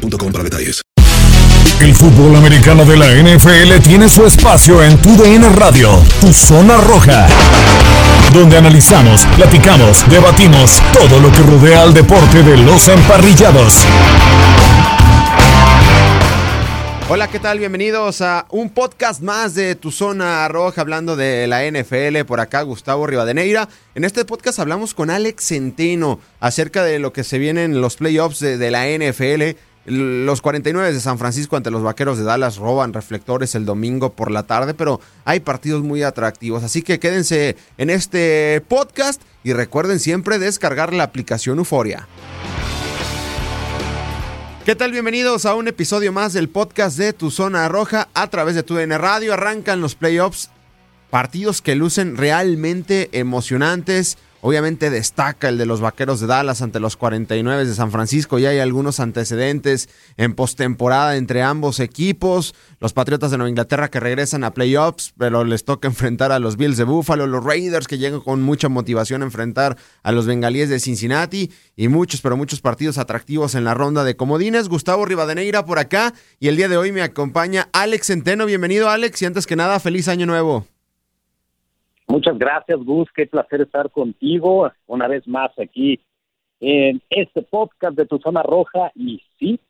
para detalles. El fútbol americano de la NFL tiene su espacio en Tu DN Radio, Tu Zona Roja, donde analizamos, platicamos, debatimos todo lo que rodea al deporte de los emparrillados. Hola, ¿qué tal? Bienvenidos a un podcast más de Tu Zona Roja, hablando de la NFL. Por acá, Gustavo Rivadeneira. En este podcast hablamos con Alex Centeno acerca de lo que se viene en los playoffs de, de la NFL. Los 49 de San Francisco ante los Vaqueros de Dallas roban reflectores el domingo por la tarde, pero hay partidos muy atractivos, así que quédense en este podcast y recuerden siempre descargar la aplicación Euforia. ¿Qué tal? Bienvenidos a un episodio más del podcast de Tu Zona Roja a través de Tu DN Radio. Arrancan los playoffs, partidos que lucen realmente emocionantes. Obviamente destaca el de los Vaqueros de Dallas ante los 49 de San Francisco. Ya hay algunos antecedentes en postemporada entre ambos equipos. Los Patriotas de Nueva Inglaterra que regresan a playoffs, pero les toca enfrentar a los Bills de Buffalo, los Raiders que llegan con mucha motivación a enfrentar a los Bengalíes de Cincinnati y muchos, pero muchos partidos atractivos en la ronda de comodines. Gustavo Rivadeneira por acá y el día de hoy me acompaña Alex Centeno. Bienvenido Alex y antes que nada, feliz año nuevo. Muchas gracias, Gus. Qué placer estar contigo una vez más aquí en este podcast de Tu Zona Roja. Y sí,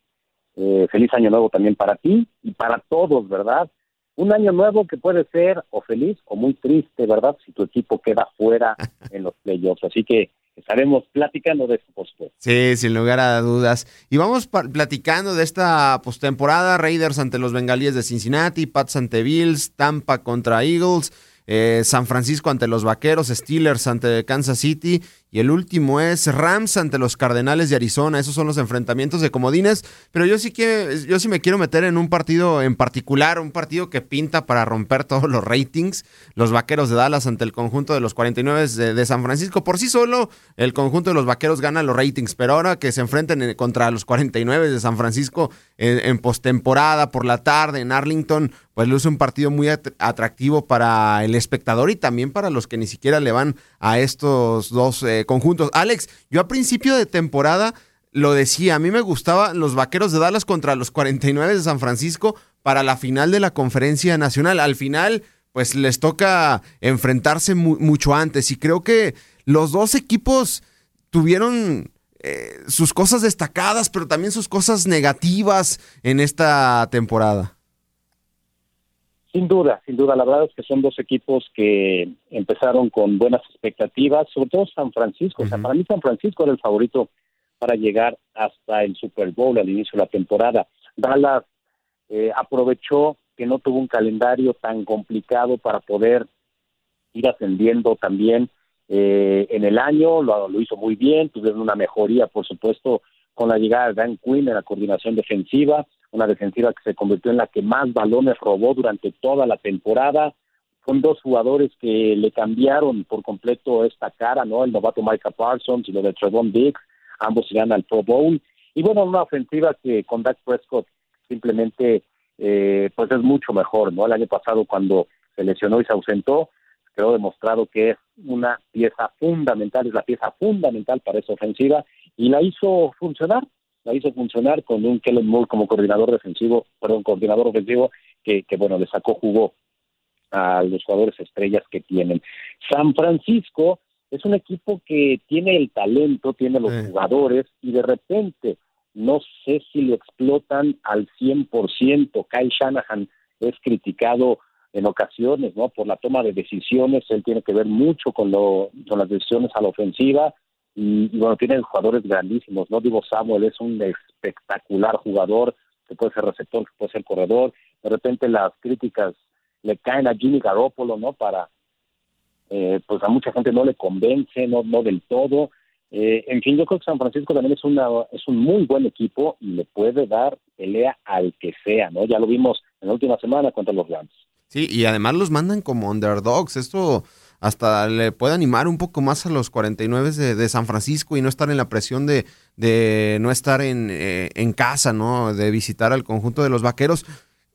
eh, feliz año nuevo también para ti y para todos, ¿verdad? Un año nuevo que puede ser o feliz o muy triste, ¿verdad? Si tu equipo queda fuera en los playoffs. Así que estaremos platicando de esto, por supuesto. Sí, sin lugar a dudas. Y vamos platicando de esta postemporada, Raiders ante los Bengalíes de Cincinnati, Pats ante Bills, Tampa contra Eagles. Eh, San Francisco ante los Vaqueros, Steelers ante Kansas City y el último es Rams ante los Cardenales de Arizona. Esos son los enfrentamientos de comodines. Pero yo sí que yo sí me quiero meter en un partido en particular, un partido que pinta para romper todos los ratings. Los Vaqueros de Dallas ante el conjunto de los 49 de, San Francisco. Por sí solo, el conjunto de los Vaqueros gana los ratings. Pero ahora que se enfrenten contra los 49 de San Francisco en, en postemporada por la tarde en Arlington, pues luce un partido muy atractivo para el espectador y también para los que ni siquiera le van a estos dos eh, conjuntos. Alex, yo a principio de temporada lo decía, a mí me gustaban los Vaqueros de Dallas contra los 49 de San Francisco para la final de la conferencia nacional. Al final, pues les toca enfrentarse mucho antes y creo que los dos equipos tuvieron eh, sus cosas destacadas, pero también sus cosas negativas en esta temporada. Sin duda, sin duda. La verdad es que son dos equipos que empezaron con buenas expectativas, sobre todo San Francisco. O sea, para mí San Francisco era el favorito para llegar hasta el Super Bowl al inicio de la temporada. Dallas eh, aprovechó que no tuvo un calendario tan complicado para poder ir ascendiendo también eh, en el año, lo, lo, hizo muy bien, tuvieron una mejoría, por supuesto, con la llegada de Dan Quinn en la coordinación defensiva, una defensiva que se convirtió en la que más balones robó durante toda la temporada. Son dos jugadores que le cambiaron por completo esta cara, ¿no? El novato Micah Parsons y lo de Trevon Diggs, ambos llegan al Pro Bowl. Y bueno, una ofensiva que con Dak Prescott simplemente eh, pues es mucho mejor, ¿no? El año pasado cuando se lesionó y se ausentó, quedó demostrado que es una pieza fundamental, es la pieza fundamental para esa ofensiva y la hizo funcionar, la hizo funcionar con un Kellen Moore como coordinador defensivo, perdón, coordinador ofensivo, que, que bueno, le sacó jugo a los jugadores estrellas que tienen. San Francisco es un equipo que tiene el talento, tiene los jugadores y de repente no sé si lo explotan al 100%. Kyle Shanahan es criticado en ocasiones, ¿no? Por la toma de decisiones, él tiene que ver mucho con, lo, con las decisiones a la ofensiva, y, bueno, tienen jugadores grandísimos, ¿no? Digo, Samuel es un espectacular jugador, que puede ser receptor, que puede ser corredor. De repente las críticas le caen a Jimmy Garoppolo, ¿no? Para, eh, pues a mucha gente no le convence, no, no del todo, Eh, en fin, yo creo que San Francisco también es, una, es un muy buen equipo y le puede dar pelea al que sea, ¿no? Ya lo vimos en la última semana contra los Rams. Sí, y además los mandan como underdogs. Esto hasta le puede animar un poco más a los 49 de, de San Francisco y no estar en la presión de, de no estar en, eh, en, casa, ¿no? De visitar al conjunto de los vaqueros.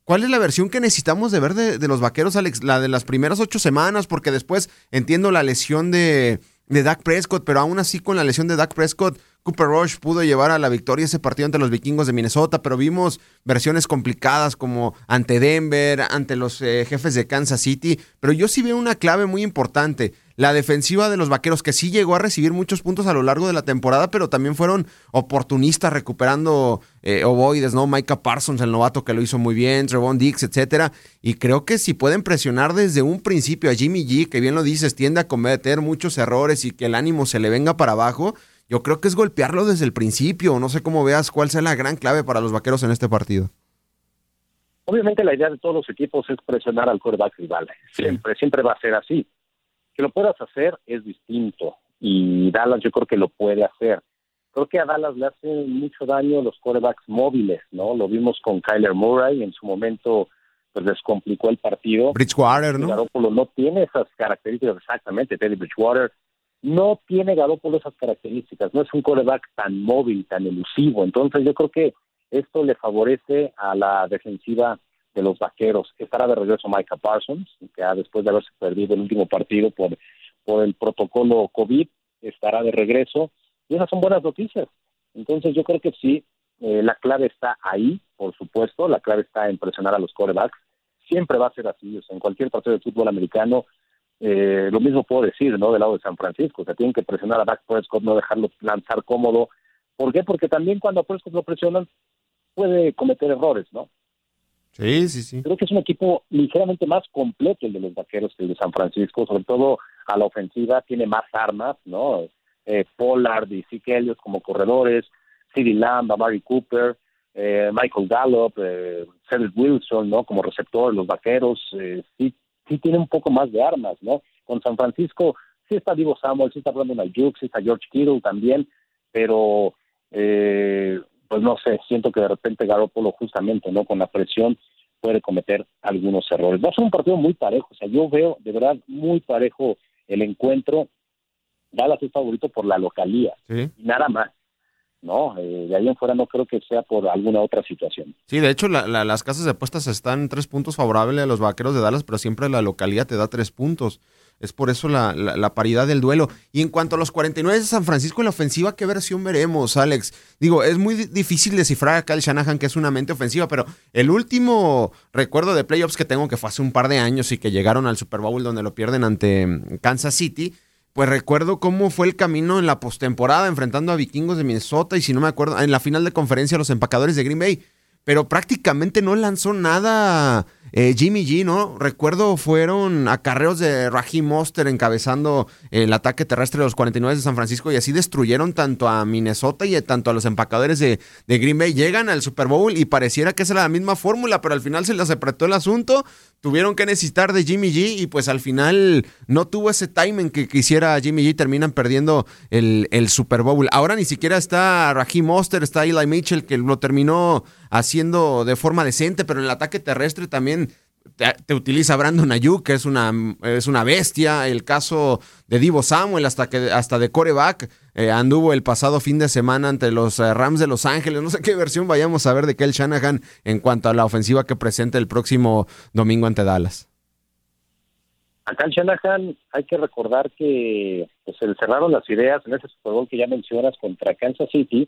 ¿Cuál es la versión que necesitamos de ver de, de los vaqueros, Alex? La de las primeras ocho semanas, porque después entiendo la lesión de, de Dak Prescott, pero aún así con la lesión de Dak Prescott, Cooper Rush pudo llevar a la victoria ese partido ante los vikingos de Minnesota, pero vimos versiones complicadas como ante Denver, ante los eh, jefes de Kansas City, pero yo sí veo una clave muy importante la defensiva de los vaqueros, que sí llegó a recibir muchos puntos a lo largo de la temporada, pero también fueron oportunistas recuperando eh, ovoides, ¿no? Micah Parsons, el novato que lo hizo muy bien, Trevon Dix, etcétera. Y creo que si pueden presionar desde un principio a Jimmy G, que bien lo dices, tiende a cometer muchos errores y que el ánimo se le venga para abajo, yo creo que es golpearlo desde el principio. No sé cómo veas cuál sea la gran clave para los vaqueros en este partido. Obviamente la idea de todos los equipos es presionar al quarterback rival. Siempre, siempre va a ser así. Que lo puedas hacer es distinto y Dallas yo creo que lo puede hacer. Creo que a Dallas le hacen mucho daño los quarterbacks móviles, ¿no? Lo vimos con Kyler Murray, en su momento pues descomplicó el partido. Bridgewater, ¿no? Garoppolo no tiene esas características exactamente, Teddy Bridgewater no tiene Garoppolo esas características, no es un quarterback tan móvil, tan elusivo, entonces yo creo que esto le favorece a la defensiva de los vaqueros. Estará de regreso Micah Parsons, que después de haberse perdido el último partido por, por el protocolo COVID, estará de regreso. Y esas son buenas noticias. Entonces yo creo que sí, eh, la clave está ahí, por supuesto, la clave está en presionar a los quarterbacks. Siempre va a ser así, o sea, en cualquier partido de fútbol americano, eh, lo mismo puedo decir, ¿no? Del lado de San Francisco, o sea, tienen que presionar a Dak Prescott, no dejarlo lanzar cómodo. ¿Por qué? Porque también cuando a Prescott lo presionan, puede cometer errores, ¿no? Sí, sí, sí. Creo que es un equipo ligeramente más completo el de los vaqueros que el de San Francisco, sobre todo a la ofensiva, tiene más armas, ¿no? Eh, Pollard y Zeke Elliott como corredores, CeeDee Lamb, Amari Cooper, eh, Michael Gallup, eh, Cedric Wilson, ¿no? Como receptor, los vaqueros, eh, sí, sí tiene un poco más de armas, ¿no? Con San Francisco sí está Divo Samuel, sí está Brandon Ayuk, sí está George Kittle también, pero eh, pues no sé, siento que de repente Garoppolo justamente, ¿no? Con la presión puede cometer algunos errores. Va a ser un partido muy parejo, o sea, yo veo de verdad muy parejo el encuentro. Dallas es favorito por la localía, y nada más. No, eh, de ahí en fuera no creo que sea por alguna otra situación. Sí, de hecho las casas de apuestas están tres puntos favorables a los vaqueros de Dallas, pero siempre la localidad te da tres puntos. Es por eso la, la, paridad del duelo. Y en cuanto a los 49 de San Francisco en la ofensiva, ¿qué versión veremos, Alex? Digo, es muy difícil descifrar a Kyle Shanahan, que es una mente ofensiva, pero el último recuerdo de playoffs que tengo, que fue hace un par de años y que llegaron al Super Bowl donde lo pierden ante mm, Kansas City, pues recuerdo cómo fue el camino en la postemporada enfrentando a vikingos de Minnesota y si no me acuerdo, en la final de conferencia los empacadores de Green Bay pero prácticamente no lanzó nada eh, Jimmy G, ¿no? Recuerdo fueron acarreos de Raheem Monster encabezando el ataque terrestre de los 49 de San Francisco y así destruyeron tanto a Minnesota y tanto a los empacadores de, de Green Bay. Llegan al Super Bowl y pareciera que era la misma fórmula, pero al final se les apretó el asunto. Tuvieron que necesitar de Jimmy G y pues al final no tuvo ese timing que quisiera Jimmy G. Terminan perdiendo el, el Super Bowl. Ahora ni siquiera está Raheem Monster, está Eli Mitchell que lo terminó haciendo de forma decente, pero en el ataque terrestre también te, utiliza Brandon Ayuk, que es una, es una bestia. El caso de Divo Samuel, hasta, que, hasta de coreback, eh, anduvo el pasado fin de semana ante los eh, Rams de Los Ángeles. No sé qué versión vayamos a ver de Kel Shanahan en cuanto a la ofensiva que presenta el próximo domingo ante Dallas. A Kel Shanahan hay que recordar que pues, se le cerraron las ideas en ese Super Bowl que ya mencionas contra Kansas City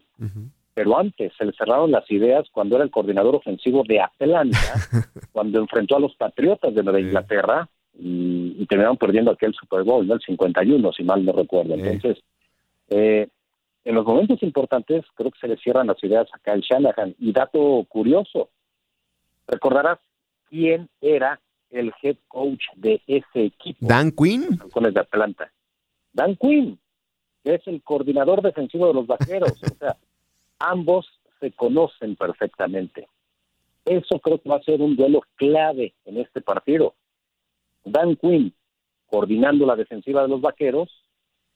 pero antes se le cerraron las ideas cuando era el coordinador ofensivo de Atlanta, cuando enfrentó a los Patriotas de Nueva Inglaterra y, terminaron perdiendo aquel Super Bowl, ¿no? el 51, si mal no recuerdo. Entonces, eh, en los momentos importantes creo que se le cierran las ideas a Kyle Shanahan. Y dato curioso, recordarás quién era el head coach de ese equipo. Dan Quinn. de Atlanta. Dan Quinn, que es el coordinador defensivo de los Vaqueros. o sea, ambos se conocen perfectamente. Eso creo que va a ser un duelo clave en este partido. Dan Quinn coordinando la defensiva de los vaqueros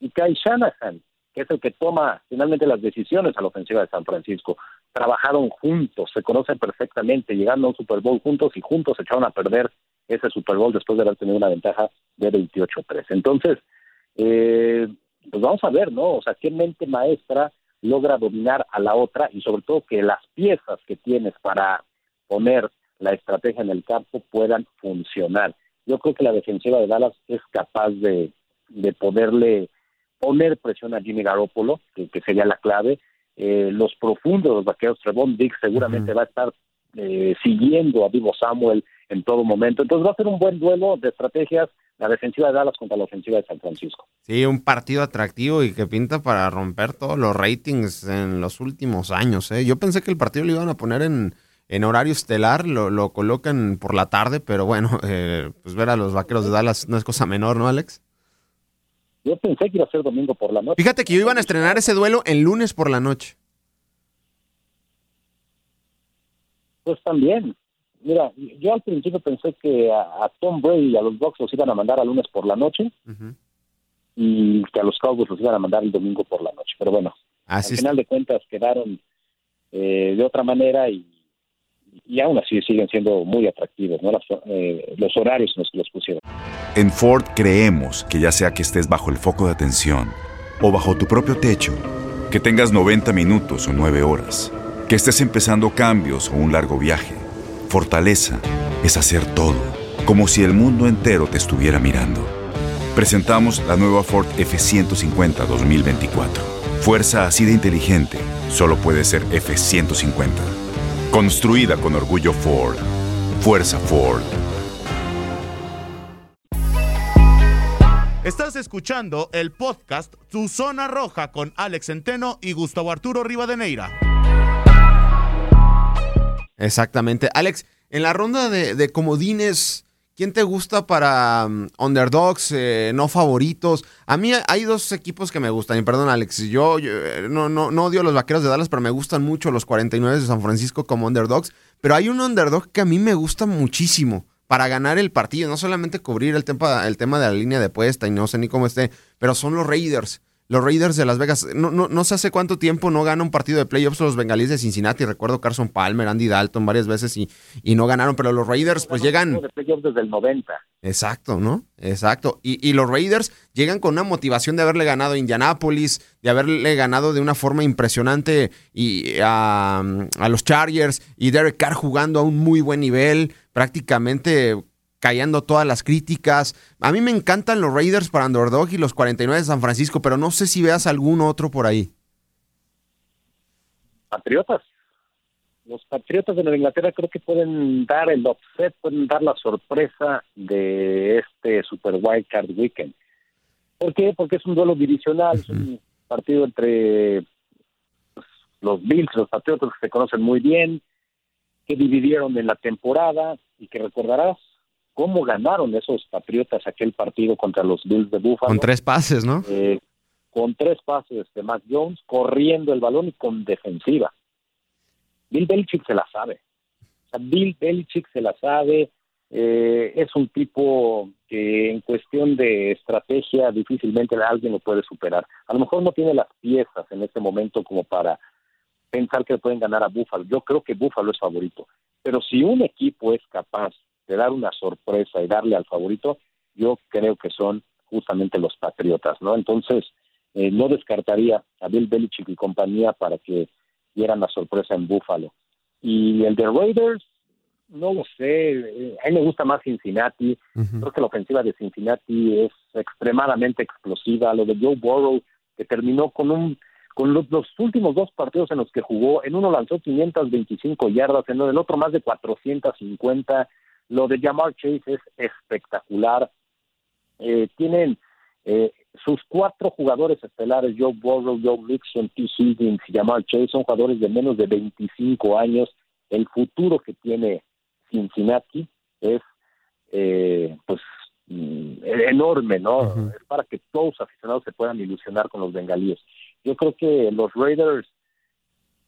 y Kai Shanahan que es el que toma finalmente las decisiones a la ofensiva de San Francisco. Trabajaron juntos, se conocen perfectamente, llegando a un Super Bowl juntos y juntos echaron a perder ese Super Bowl después de haber tenido una ventaja de 28-3. Entonces, eh, pues vamos a ver, ¿no? O sea, qué mente maestra logra dominar a la otra y sobre todo que las piezas que tienes para poner la estrategia en el campo puedan funcionar. Yo creo que la defensiva de Dallas es capaz de, de poderle poner presión a Jimmy Garoppolo, que, sería la clave. Eh, los profundos, los vaqueros, Trevon Dick seguramente va a estar eh, siguiendo a Vivo Samuel en todo momento. Entonces va a ser un buen duelo de estrategias la defensiva de Dallas contra la ofensiva de San Francisco. Sí, un partido atractivo y que pinta para romper todos los ratings en los últimos años. ¿eh? Yo pensé que el partido lo iban a poner en, en horario estelar, lo, lo, colocan por la tarde, pero bueno, eh, pues ver a los vaqueros de Dallas no es cosa menor, ¿no, Alex? Yo pensé que iba a ser domingo por la noche. Fíjate que yo iban a estrenar ese duelo el lunes por la noche. Pues también. Mira, yo al principio pensé que a, Tom Brady y a los Bucks los iban a mandar al lunes por la noche y que a los Cowboys los iban a mandar el domingo por la noche. Pero bueno, al final de cuentas quedaron eh, de otra manera y, y aún así siguen siendo muy atractivos ¿no? Eh, los horarios en los que los pusieron. En Ford creemos que ya sea que estés bajo el foco de atención o bajo tu propio techo, que tengas 90 minutos o 9 horas, que estés empezando cambios o un largo viaje Fortaleza es hacer todo, como si el mundo entero te estuviera mirando. Presentamos la nueva Ford F150 2024. Fuerza así de inteligente solo puede ser F150. Construida con orgullo Ford. Fuerza Ford. Estás escuchando el podcast Tu Zona Roja con Alex Centeno y Gustavo Arturo Rivadeneira. Exactamente. Alex, en la ronda de, comodines, ¿quién te gusta para um, underdogs, eh, no favoritos? A mí hay dos equipos que me gustan, y perdón Alex, yo, eh, no, no, no odio a los Vaqueros de Dallas, pero me gustan mucho los 49 de San Francisco como underdogs, pero hay un underdog que a mí me gusta muchísimo para ganar el partido, no solamente cubrir el tema, el tema de la línea de puesta y no sé ni cómo esté, pero son los Raiders los Raiders de Las Vegas. No, no, no sé hace cuánto tiempo no gana un partido de playoffs los bengalíes de Cincinnati. Recuerdo Carson Palmer, Andy Dalton varias veces y, y no ganaron, pero los Raiders pues llegan... De playoffs desde el 90. Exacto, ¿no? Exacto. Y, y, los Raiders llegan con una motivación de haberle ganado a Indianapolis, de haberle ganado de una forma impresionante y a, a los Chargers y Derek Carr jugando a un muy buen nivel, prácticamente callando todas las críticas. A mí me encantan los Raiders para Underdog y los 49 de San Francisco, pero no sé si veas algún otro por ahí. Patriotas. Los Patriotas de Nueva Inglaterra creo que pueden dar el offset, pueden dar la sorpresa de este Super Wild Card Weekend. ¿Por qué? Porque es un duelo divisional, es un partido entre pues, los Bills los Patriotas que se conocen muy bien, que dividieron en la temporada y que recordarás, cómo ganaron esos Patriotas aquel partido contra los Bills de Buffalo. Con tres pases, ¿no? Eh, con tres pases de Mac Jones, corriendo el balón y con defensiva. Bill Belichick se la sabe. Bill Belichick se la sabe. Eh, es un tipo que en cuestión de estrategia difícilmente alguien lo puede superar. A lo mejor no tiene las piezas en este momento como para pensar que pueden ganar a Buffalo. Yo creo que Buffalo es favorito. Pero si un equipo es capaz de dar una sorpresa y darle al favorito, yo creo que son justamente los Patriotas, ¿no? Entonces, eh, no descartaría a Bill Belichick y compañía para que dieran la sorpresa en Buffalo. Y el de Raiders, no lo sé, eh, a mí me gusta más Cincinnati, creo que la ofensiva de Cincinnati es extremadamente explosiva, lo de Joe Burrow, que terminó con un con los, los, últimos dos partidos en los que jugó, en uno lanzó 525 yardas, en el otro más de 450, lo de Jamar Chase es espectacular. Eh, tienen eh, sus cuatro jugadores estelares, Joe Burrow, Joe Mixon, T. Higgins y Jamar Chase, son jugadores de menos de 25 años. El futuro que tiene Cincinnati es eh, pues mm, enorme, ¿no? Es para que todos los aficionados se puedan ilusionar con los bengalíes. Yo creo que los Raiders,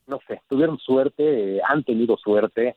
no sé, tuvieron suerte, han tenido suerte,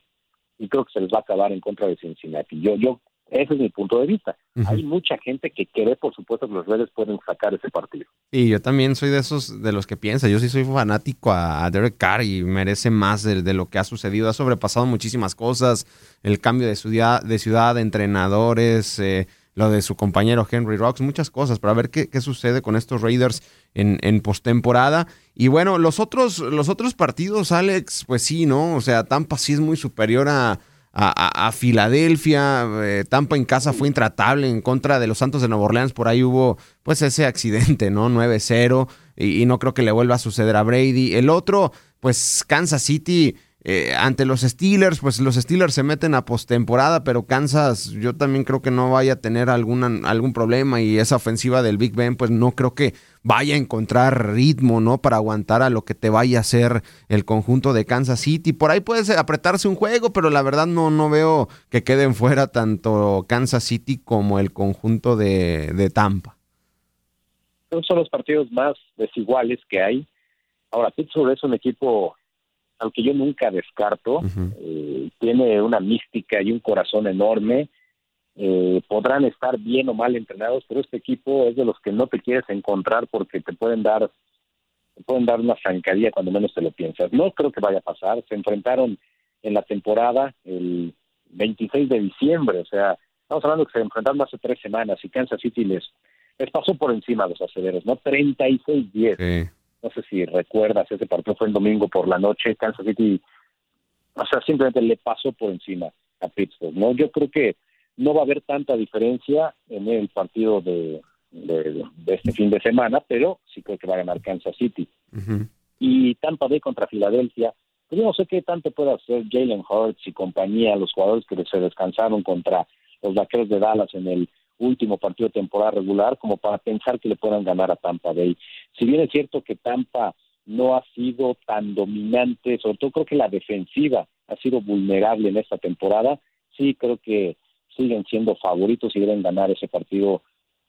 y creo que se les va a acabar en contra de Cincinnati. Yo, yo Ese es mi punto de vista. Hay mucha gente que cree, por supuesto, que los Raiders pueden sacar ese partido. Y yo también soy de esos, de los que piensa. Yo sí soy fanático a, Derek Carr y merece más de, lo que ha sucedido. Ha sobrepasado muchísimas cosas. El cambio de ciudad, de, ciudad, de entrenadores, eh, lo de su compañero Henry Rocks, muchas cosas. Para ver qué, qué sucede con estos Raiders en, en postemporada. Y bueno, los otros, los otros partidos, Alex, pues sí, ¿no? O sea, Tampa sí es muy superior a a, Filadelfia. Eh, Tampa en casa fue intratable en contra de los Santos de Nueva Orleans. Por ahí hubo pues ese accidente, ¿no? 9-0 y, y, no creo que le vuelva a suceder a Brady. El otro, pues Kansas City eh, ante los Steelers, pues los Steelers se meten a postemporada, pero Kansas yo también creo que no vaya a tener algún problema y esa ofensiva del Big Ben, pues no creo que vaya a encontrar ritmo, ¿no? Para aguantar a lo que te vaya a hacer el conjunto de Kansas City. Por ahí puede apretarse un juego, pero la verdad no, no veo que queden fuera tanto Kansas City como el conjunto de, de Tampa. son los partidos más desiguales que hay. Ahora, Pittsburgh es un equipo al que yo nunca descarto, eh, tiene una mística y un corazón enorme. Eh, podrán estar bien o mal entrenados, pero este equipo es de los que no te quieres encontrar porque te pueden dar te pueden dar una zancadilla cuando menos te lo piensas. No creo que vaya a pasar. Se enfrentaron en la temporada el 26 de diciembre, o sea, estamos hablando que se enfrentaron hace tres semanas y Kansas City les, les pasó por encima a los acederos, ¿no? 36-10. Sí no sé si recuerdas, ese partido fue el domingo por la noche, Kansas City, o sea, simplemente le pasó por encima a Pittsburgh, ¿no? Yo creo que no va a haber tanta diferencia en el partido de, de, este fin de semana, pero sí creo que va a ganar Kansas City. Y Tampa Bay contra Filadelfia, pues yo no sé qué tanto puede hacer Jalen Hurts y compañía, los jugadores que se descansaron contra los vaqueros de Dallas en el último partido de temporada regular como para pensar que le puedan ganar a Tampa Bay. Si bien es cierto que Tampa no ha sido tan dominante, sobre todo creo que la defensiva ha sido vulnerable en esta temporada, sí creo que siguen siendo favoritos y deben ganar ese partido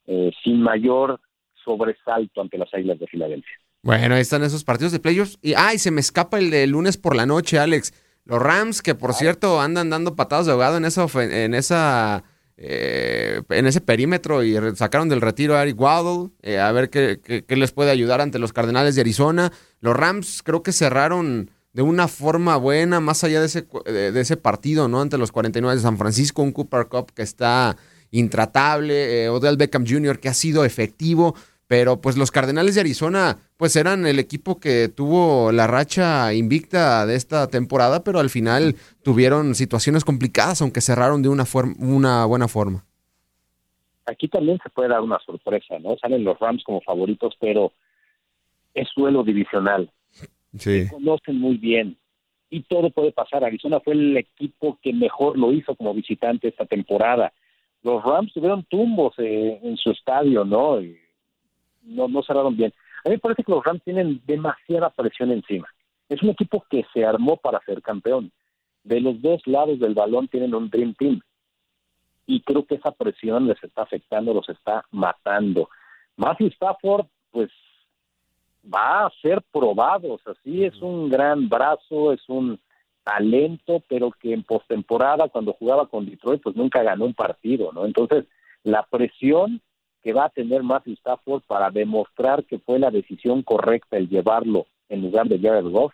eh, sin mayor sobresalto ante las Águilas de Filadelfia. Bueno, ahí están esos partidos de playoffs. Y, ay, se me escapa el de lunes por la noche, Alex. Los Rams, que por cierto andan dando patadas de ahogado en esa, en esa eh, en ese perímetro y sacaron del retiro a Eric Waddle, eh, a ver qué, les puede ayudar ante los Cardenales de Arizona. Los Rams creo que cerraron de una forma buena, más allá de ese, de, ese partido, ¿no? Ante los 49 de San Francisco, un Cooper Cup que está intratable, eh, Odell Beckham Jr. que ha sido efectivo. Pero pues los Cardenales de Arizona pues eran el equipo que tuvo la racha invicta de esta temporada, pero al final tuvieron situaciones complicadas, aunque cerraron de una, una buena forma. Aquí también se puede dar una sorpresa, ¿no? Salen los Rams como favoritos, pero es suelo divisional. Sí. Se conocen muy bien y todo puede pasar. Arizona fue el equipo que mejor lo hizo como visitante esta temporada. Los Rams tuvieron tumbos eh, en su estadio, ¿no? No, no cerraron bien. A mí me parece que los Rams tienen demasiada presión encima. Es un equipo que se armó para ser campeón. De los dos lados del balón tienen un Dream Team. Y creo que esa presión les está afectando, los está matando. Matthew Stafford, pues va a ser probado. O sea, sí es un gran brazo, es un talento, pero que en postemporada, cuando jugaba con Detroit, pues nunca ganó un partido, ¿no? Entonces, la presión que va a tener Matthew Stafford para demostrar que fue la decisión correcta el llevarlo en lugar de Jared Goff,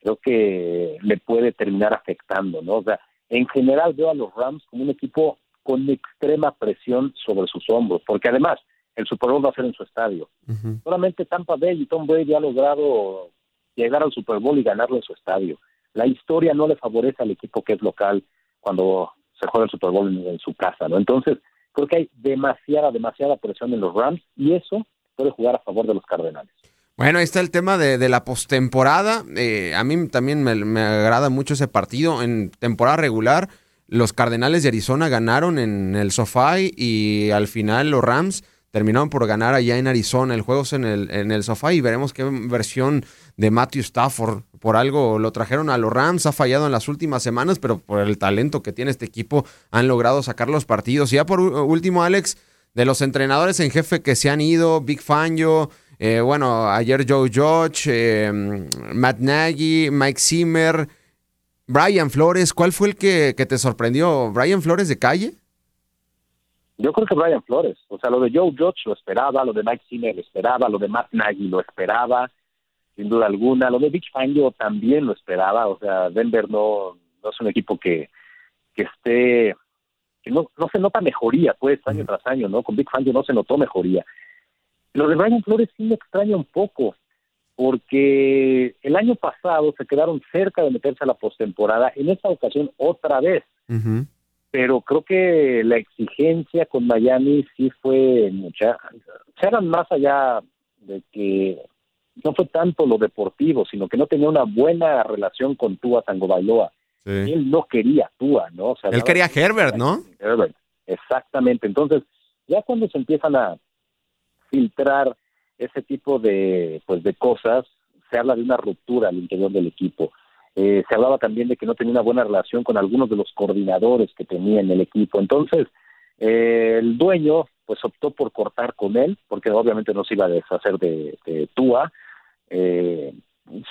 creo que le puede terminar afectando, ¿no? O sea, en general veo a los Rams como un equipo con extrema presión sobre sus hombros, porque además el Super Bowl va a ser en su estadio. Solamente Tampa Bay y Tom Brady ha logrado llegar al Super Bowl y ganarlo en su estadio. La historia no le favorece al equipo que es local cuando se juega el Super Bowl en, en su casa, ¿no? Entonces, Creo que hay demasiada, demasiada presión en los Rams y eso puede jugar a favor de los Cardenales. Bueno, ahí está el tema de, la postemporada. Eh, a mí también me, agrada mucho ese partido. En temporada regular, los Cardenales de Arizona ganaron en el sofá y al final los Rams terminaron por ganar allá en Arizona. El juego es en el, en el sofá y veremos qué versión de Matthew Stafford. Por algo lo trajeron a los Rams, ha fallado en las últimas semanas, pero por el talento que tiene este equipo han logrado sacar los partidos. Y ya por último, Alex, de los entrenadores en jefe que se han ido, Big Fangio, eh, bueno, ayer Joe George, eh, Matt Nagy, Mike Zimmer, Brian Flores, ¿cuál fue el que, que te sorprendió? ¿Brian Flores de calle? Yo creo que Brian Flores, o sea, lo de Joe Judge lo esperaba, lo de Mike Sinner lo esperaba, lo de Matt Nagy lo esperaba, sin duda alguna, lo de Big Fangio también lo esperaba, o sea, Denver no, no es un equipo que, que esté, que no, no se nota mejoría, pues, año tras año, ¿no? Con Big Fangio no se notó mejoría. Lo de Brian Flores sí me extraña un poco, porque el año pasado se quedaron cerca de meterse a la postemporada, en esta ocasión otra vez. Pero creo que la exigencia con Miami sí fue mucha. Se hagan más allá de que no fue tanto lo deportivo, sino que no tenía una buena relación con Tua Bailoa. Él no quería Tua, ¿no? O sea, Él quería Herbert, ¿no? Herbert, exactamente. Entonces, ya cuando se empiezan a filtrar ese tipo de, pues, de cosas, se habla de una ruptura al interior del equipo. Eh, se hablaba también de que no tenía una buena relación con algunos de los coordinadores que tenía en el equipo. Entonces, eh, el dueño pues optó por cortar con él, porque obviamente no se iba a deshacer de, de Tua. Eh,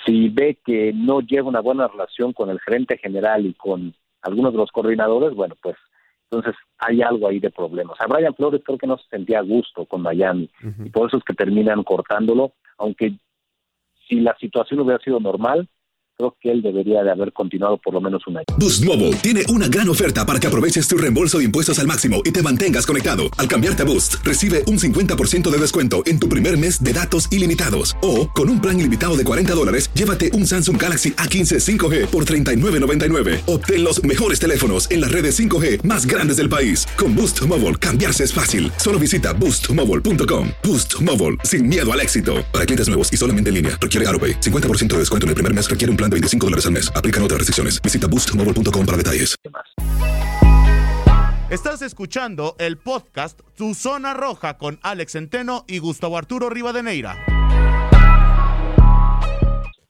si ve que no lleva una buena relación con el gerente general y con algunos de los coordinadores, bueno, pues entonces hay algo ahí de problemas. A Brian Flores creo que no se sentía a gusto con Miami y por eso es que terminan cortándolo, aunque si la situación hubiera sido normal, creo que él debería de haber continuado por lo menos un año. Boost Mobile tiene una gran oferta para que aproveches tu reembolso de impuestos al máximo y te mantengas conectado. Al cambiarte a Boost, recibe un 50% de descuento en tu primer mes de datos ilimitados. O, con un plan ilimitado de 40 dólares, llévate un Samsung Galaxy A15 5G por $39.99. Obtén los mejores teléfonos en las redes 5G más grandes del país. Con Boost Mobile, cambiarse es fácil. Solo visita boostmobile.com. Boost Mobile, sin miedo al éxito. Para clientes nuevos y solamente en línea, requiere AroPay. 50% de descuento en el primer mes requiere un plan de 25 dólares al mes. Aplican otras restricciones. Visita boostmobile.com para detalles. Estás escuchando el podcast Tu Zona Roja con Alex Centeno y Gustavo Arturo Rivadeneira.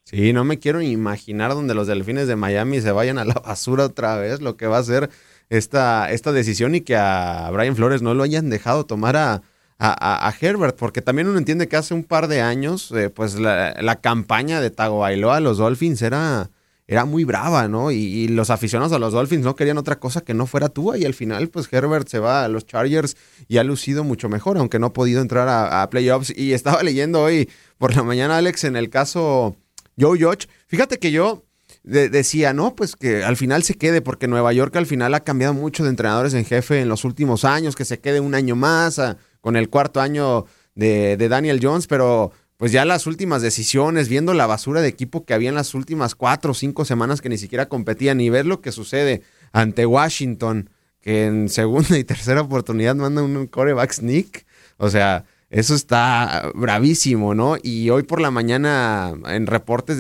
Sí, no me quiero imaginar donde los delfines de Miami se vayan a la basura otra vez, lo que va a ser esta, esta decisión y que a Brian Flores no lo hayan dejado tomar a, a, Herbert, porque también uno entiende que hace un par de años, eh, pues la, campaña de Tago Bailoa a los Dolphins era, era muy brava, ¿no? Y, los aficionados a los Dolphins no querían otra cosa que no fuera Tua, y al final, pues Herbert se va a los Chargers y ha lucido mucho mejor, aunque no ha podido entrar a, playoffs. Y estaba leyendo hoy por la mañana, Alex, en el caso Joe Judge. Fíjate que yo decía, no, pues que al final se quede, porque Nueva York al final ha cambiado mucho de entrenadores en jefe en los últimos años, que se quede un año más. A, con el cuarto año de, Daniel Jones, pero pues ya las últimas decisiones, viendo la basura de equipo que había en las últimas cuatro o cinco semanas que ni siquiera competían y ver lo que sucede ante Washington, que en segunda y tercera oportunidad manda un coreback sneak, o sea, eso está bravísimo, ¿no? Y hoy por la mañana en reportes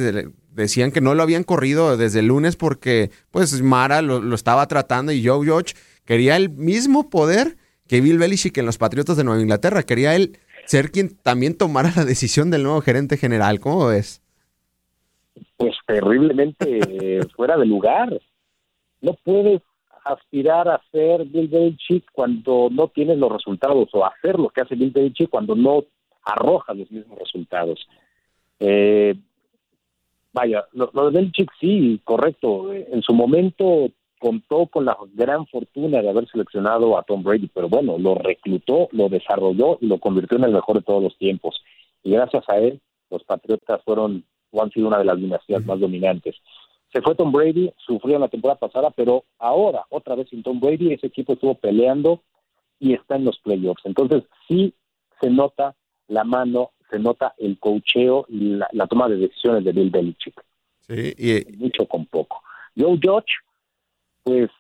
decían que no lo habían corrido desde el lunes porque pues Mara lo, lo estaba tratando y Joe George quería el mismo poder que Bill Belichick en los Patriotas de Nueva Inglaterra. Quería él ser quien también tomara la decisión del nuevo gerente general. ¿Cómo ves? Pues terriblemente fuera de lugar. No puedes aspirar a ser Bill Belichick cuando no tienes los resultados o hacer lo que hace Bill Belichick cuando no arroja los mismos resultados. Eh, vaya, lo, lo, de Belichick sí, correcto. En su momento contó con la gran fortuna de haber seleccionado a Tom Brady, pero bueno, lo reclutó, lo desarrolló y lo convirtió en el mejor de todos los tiempos. Y gracias a él, los Patriotas fueron o han sido una de las dinastías más dominantes. Se fue Tom Brady, sufrió en la temporada pasada, pero ahora, otra vez sin Tom Brady, ese equipo estuvo peleando y está en los playoffs. Entonces, sí se nota la mano, se nota el cocheo y la, toma de decisiones de Bill Belichick. Sí, y... Mucho con poco. Joe Judge pues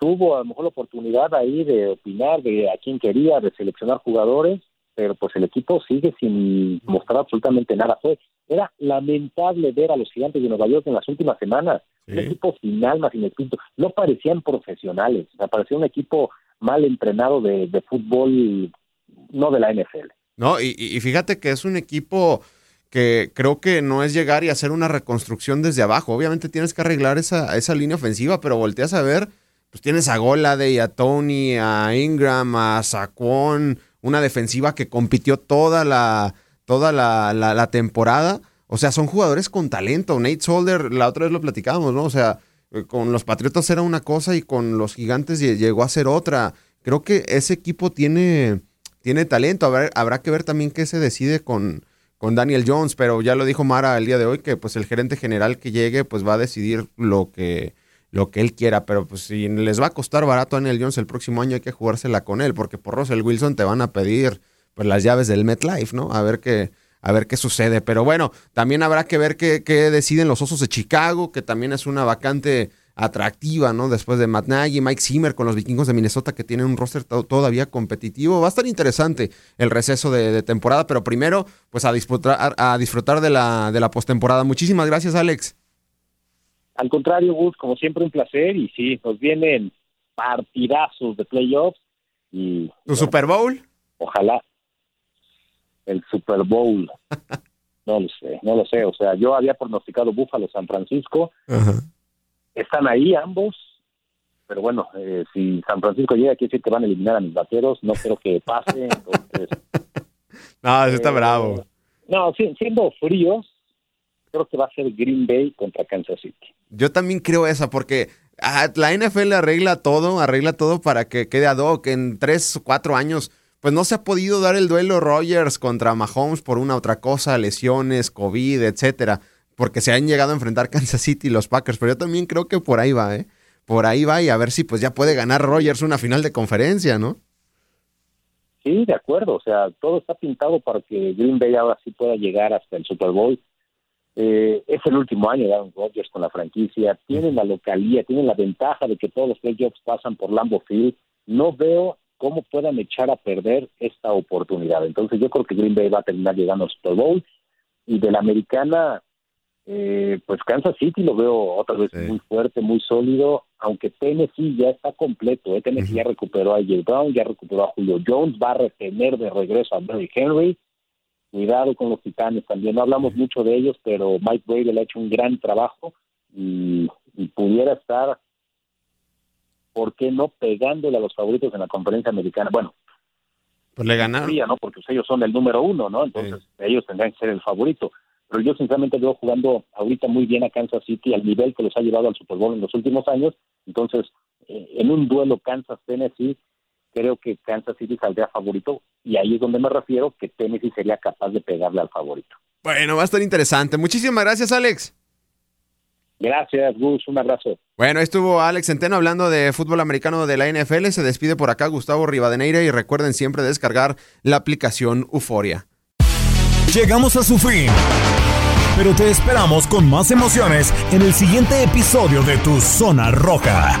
tuvo a lo mejor la oportunidad ahí de opinar de a quién quería, de seleccionar jugadores, pero pues el equipo sigue sin mostrar absolutamente nada. Fue, era lamentable ver a los gigantes de Nueva York en las últimas semanas, un equipo sin alma, sin espíritu, no parecían profesionales, o parecía un equipo mal entrenado de, fútbol, no de la NFL. No, y, y fíjate que es un equipo que creo que no es llegar y hacer una reconstrucción desde abajo. Obviamente tienes que arreglar esa, esa línea ofensiva, pero volteas a ver, pues tienes a Golade, a Tony, a Ingram, a Saquon, una defensiva que compitió toda la, toda la, temporada. O sea, son jugadores con talento. Nate Solder, la otra vez lo platicábamos, ¿no? O sea, eh, con los Patriotas era una cosa y con los Gigantes llegó a ser otra. creo que ese equipo tiene, tiene talento. habrá que ver también qué se decide con, con Daniel Jones, pero ya lo dijo Mara el día de hoy que pues el gerente general que llegue pues va a decidir lo que lo que él quiera, pero pues si les va a costar barato a Daniel Jones el próximo año hay que jugársela con él, porque por Russell Wilson te van a pedir pues las llaves del MetLife, ¿no? A ver qué a ver qué sucede, pero bueno, también habrá que ver qué, qué deciden los Osos de Chicago, que también es una vacante atractiva, ¿no? Después de Matt Nagy, Mike Zimmer con los vikingos de Minnesota que tienen un roster todavía competitivo. Va a estar interesante el receso de, temporada, pero primero, pues a disfrutar, a disfrutar de la, de la postemporada. Muchísimas gracias, Alex. Al contrario, Gus, como siempre un placer y sí, nos vienen partidazos de playoffs y... ¿Tu Super Bowl? Ojalá. El Super Bowl. no lo sé, no lo sé. O sea, yo había pronosticado Búfalo San Francisco. Ajá están ahí ambos, pero bueno, eh, si San Francisco llega, quiere decir que van a eliminar a mis vaqueros, no creo que pase, entonces... no, eso está bravo. No, siendo fríos, creo que va a ser Green Bay contra Kansas City. Yo también creo esa, porque ah, la NFL arregla todo, arregla todo para que quede ad hoc. En tres o cuatro años, pues no se ha podido dar el duelo Rogers contra Mahomes por una otra cosa, lesiones, COVID, etcétera porque se han llegado a enfrentar Kansas City y los Packers, pero yo también creo que por ahí va, ¿eh? Por ahí va y a ver si pues ya puede ganar Rogers una final de conferencia, ¿no? Sí, de acuerdo, o sea, todo está pintado para que Green Bay ahora sí pueda llegar hasta el Super Bowl. Eh, es el último año de Aaron Rodgers con la franquicia, tienen la localía, tienen la ventaja de que todos los playoffs pasan por Lambeau Field. No veo cómo puedan echar a perder esta oportunidad. Entonces yo creo que Green Bay va a terminar llegando al Super Bowl y de la americana eh, pues Kansas City lo veo otra vez muy fuerte, muy sólido, aunque Tennessee ya está completo, ¿eh? Tennessee ya recuperó a Jay Brown, ya recuperó a Julio Jones, va a retener de regreso a Barry Henry, cuidado con los titanes también, no hablamos mucho de ellos, pero Mike Brady le ha hecho un gran trabajo y, pudiera estar, ¿por qué no pegándole a los favoritos en la conferencia americana? Bueno, pues le ganaron. ¿no? Porque ellos son el número uno, ¿no? Entonces ellos tendrán que ser el favorito pero yo sinceramente veo jugando ahorita muy bien a Kansas City al nivel que los ha llevado al Super Bowl en los últimos años. Entonces, eh, en un duelo Kansas-Tennessee, creo que Kansas City saldría favorito y ahí es donde me refiero que Tennessee sería capaz de pegarle al favorito. Bueno, va a estar interesante. Muchísimas gracias, Alex. Gracias, Gus. Un abrazo. Bueno, estuvo Alex Centeno hablando de fútbol americano de la NFL. Se despide por acá Gustavo Rivadeneira y recuerden siempre descargar la aplicación Euforia. Llegamos a su fin pero te esperamos con más emociones en el siguiente episodio de Tu Zona Roja.